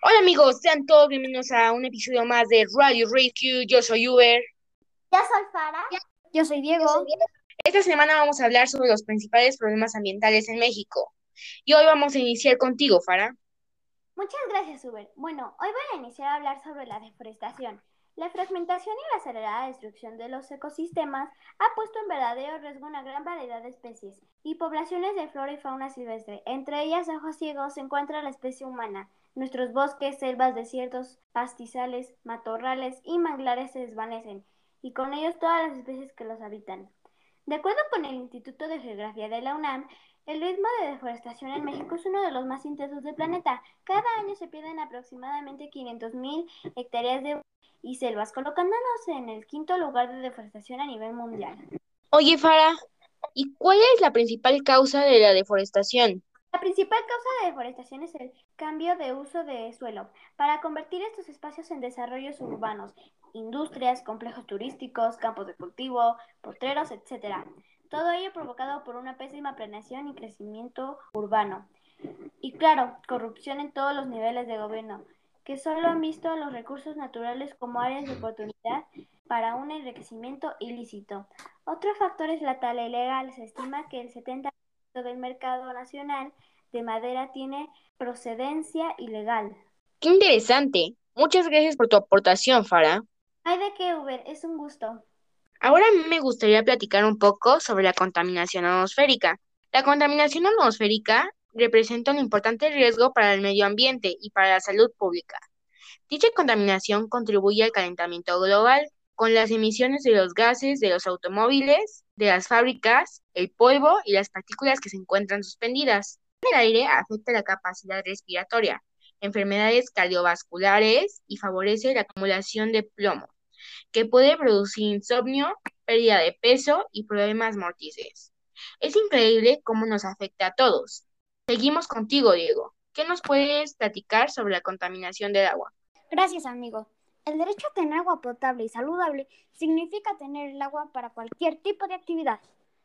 Hola amigos, sean todos bienvenidos a un episodio más de Radio Rescue. Yo soy Uber. Yo soy Fara. Yo soy Diego. Esta semana vamos a hablar sobre los principales problemas ambientales en México. Y hoy vamos a iniciar contigo, Fara. Muchas gracias, Uber. Bueno, hoy voy a iniciar a hablar sobre la deforestación. La fragmentación y la acelerada destrucción de los ecosistemas ha puesto en verdadero riesgo una gran variedad de especies y poblaciones de flora y fauna silvestre. Entre ellas, ojos ciegos, se encuentra la especie humana. Nuestros bosques, selvas, desiertos, pastizales, matorrales y manglares se desvanecen, y con ellos todas las especies que los habitan. De acuerdo con el Instituto de Geografía de la UNAM, el ritmo de deforestación en México es uno de los más intensos del planeta. Cada año se pierden aproximadamente 500.000 hectáreas de y selvas, colocándonos en el quinto lugar de deforestación a nivel mundial. Oye, Fara, ¿y cuál es la principal causa de la deforestación? La principal causa de deforestación es el cambio de uso de suelo para convertir estos espacios en desarrollos urbanos, industrias, complejos turísticos, campos de cultivo, potreros, etc. Todo ello provocado por una pésima planeación y crecimiento urbano. Y claro, corrupción en todos los niveles de gobierno, que solo han visto los recursos naturales como áreas de oportunidad para un enriquecimiento ilícito. Otro factor es la tala ilegal. Se estima que el 70% del mercado nacional de madera tiene procedencia ilegal. Qué interesante. Muchas gracias por tu aportación, Fara. Ay, de qué, Uber, es un gusto. Ahora me gustaría platicar un poco sobre la contaminación atmosférica. La contaminación atmosférica representa un importante riesgo para el medio ambiente y para la salud pública. Dicha contaminación contribuye al calentamiento global, con las emisiones de los gases de los automóviles, de las fábricas, el polvo y las partículas que se encuentran suspendidas. El aire afecta la capacidad respiratoria, enfermedades cardiovasculares y favorece la acumulación de plomo, que puede producir insomnio, pérdida de peso y problemas mortices. Es increíble cómo nos afecta a todos. Seguimos contigo, Diego. ¿Qué nos puedes platicar sobre la contaminación del agua? Gracias, amigo. El derecho a tener agua potable y saludable significa tener el agua para cualquier tipo de actividad,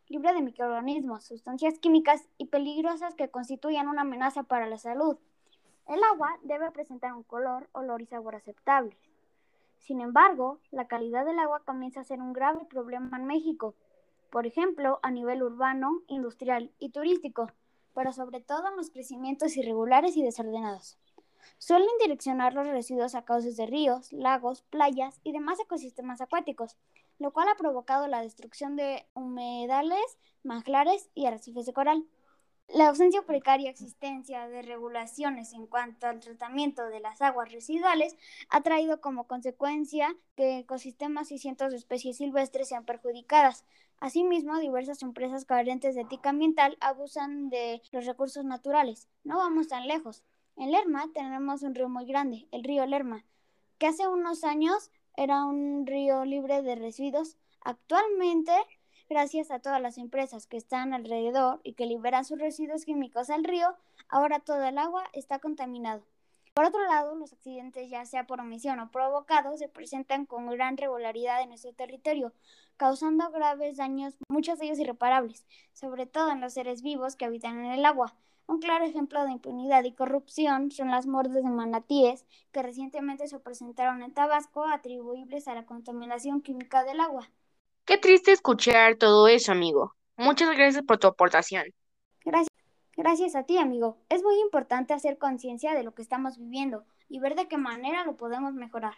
libre de microorganismos, sustancias químicas y peligrosas que constituyan una amenaza para la salud. El agua debe presentar un color, olor y sabor aceptables. Sin embargo, la calidad del agua comienza a ser un grave problema en México, por ejemplo, a nivel urbano, industrial y turístico, pero sobre todo en los crecimientos irregulares y desordenados. Suelen direccionar los residuos a cauces de ríos, lagos, playas y demás ecosistemas acuáticos, lo cual ha provocado la destrucción de humedales, manglares y arrecifes de coral. La ausencia precaria existencia de regulaciones en cuanto al tratamiento de las aguas residuales ha traído como consecuencia que ecosistemas y cientos de especies silvestres sean perjudicadas. Asimismo, diversas empresas carentes de ética ambiental abusan de los recursos naturales. No vamos tan lejos. En Lerma tenemos un río muy grande, el río Lerma, que hace unos años era un río libre de residuos. Actualmente, gracias a todas las empresas que están alrededor y que liberan sus residuos químicos al río, ahora todo el agua está contaminado. Por otro lado, los accidentes, ya sea por omisión o provocados, se presentan con gran regularidad en nuestro territorio, causando graves daños, muchos de ellos irreparables, sobre todo en los seres vivos que habitan en el agua. Un claro ejemplo de impunidad y corrupción son las muertes de manatíes que recientemente se presentaron en Tabasco atribuibles a la contaminación química del agua. Qué triste escuchar todo eso, amigo. Muchas gracias por tu aportación. Gracias. Gracias a ti, amigo. Es muy importante hacer conciencia de lo que estamos viviendo y ver de qué manera lo podemos mejorar.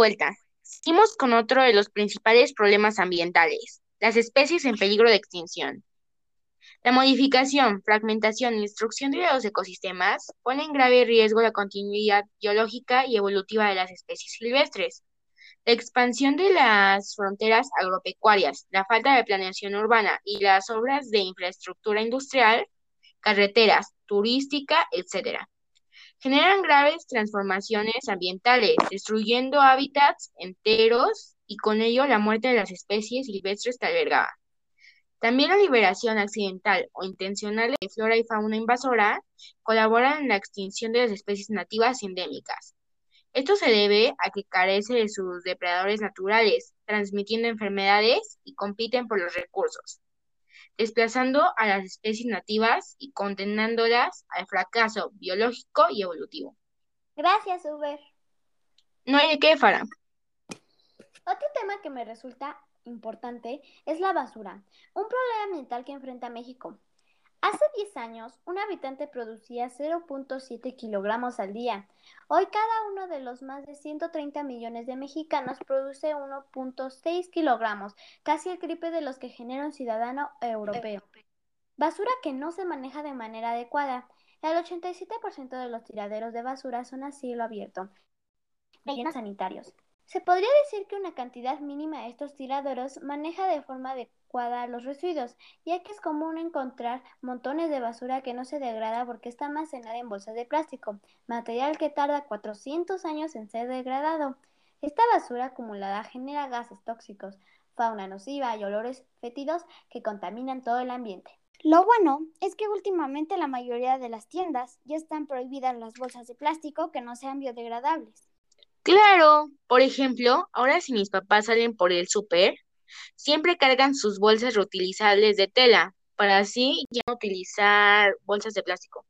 Vuelta. Seguimos con otro de los principales problemas ambientales, las especies en peligro de extinción. La modificación, fragmentación y destrucción de los ecosistemas pone en grave riesgo la continuidad biológica y evolutiva de las especies silvestres. La expansión de las fronteras agropecuarias, la falta de planeación urbana y las obras de infraestructura industrial, carreteras, turística, etc., generan graves transformaciones ambientales, destruyendo hábitats enteros y con ello la muerte de las especies silvestres que albergaba. También la liberación accidental o intencional de flora y fauna invasora colaboran en la extinción de las especies nativas y endémicas. Esto se debe a que carece de sus depredadores naturales, transmitiendo enfermedades y compiten por los recursos, desplazando a las especies nativas y condenándolas al fracaso biológico y evolutivo. Gracias, Uber. No hay de qué, Fara. Otro tema que me resulta importante es la basura, un problema ambiental que enfrenta México. Hace 10 años, un habitante producía 0.7 kilogramos al día. Hoy cada uno de los más de 130 millones de mexicanos produce 1.6 kilogramos, casi el triple de los que genera un ciudadano europeo. Basura que no se maneja de manera adecuada. El 87% de los tiraderos de basura son a cielo abierto, rellenos sanitarios. Se podría decir que una cantidad mínima de estos tiraderos maneja de forma adecuada los residuos, ya que es común encontrar montones de basura que no se degrada porque está almacenada en bolsas de plástico, material que tarda 400 años en ser degradado. Esta basura acumulada genera gases tóxicos, fauna nociva y olores fétidos que contaminan todo el ambiente. Lo bueno es que últimamente la mayoría de las tiendas ya están prohibidas las bolsas de plástico que no sean biodegradables. Claro, por ejemplo, ahora si mis papás salen por el súper, siempre cargan sus bolsas reutilizables de tela, para así ya no utilizar bolsas de plástico.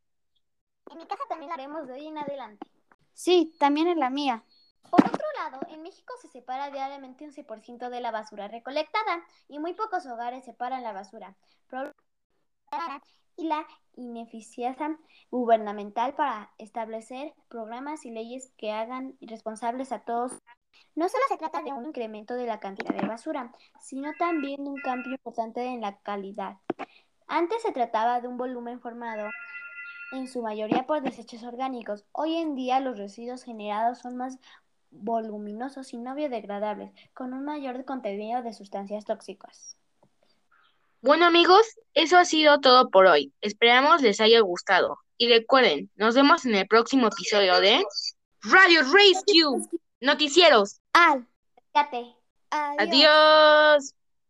En mi casa también lo haremos de hoy en adelante. Sí, también en la mía. Por otro lado, en México se separa diariamente un 11% de la basura recolectada y muy pocos hogares separan la basura. Y la ineficiencia gubernamental para establecer programas y leyes que hagan responsables a todos. No solo se trata de un incremento de la cantidad de basura, sino también de un cambio importante en la calidad. Antes se trataba de un volumen formado en su mayoría por desechos orgánicos. Hoy en día los residuos generados son más voluminosos y no biodegradables, con un mayor contenido de sustancias tóxicas. Bueno amigos, eso ha sido todo por hoy. Esperamos les haya gustado. Y recuerden, nos vemos en el próximo episodio de Radio Rescue Noticieros. Al. Adiós. Adiós.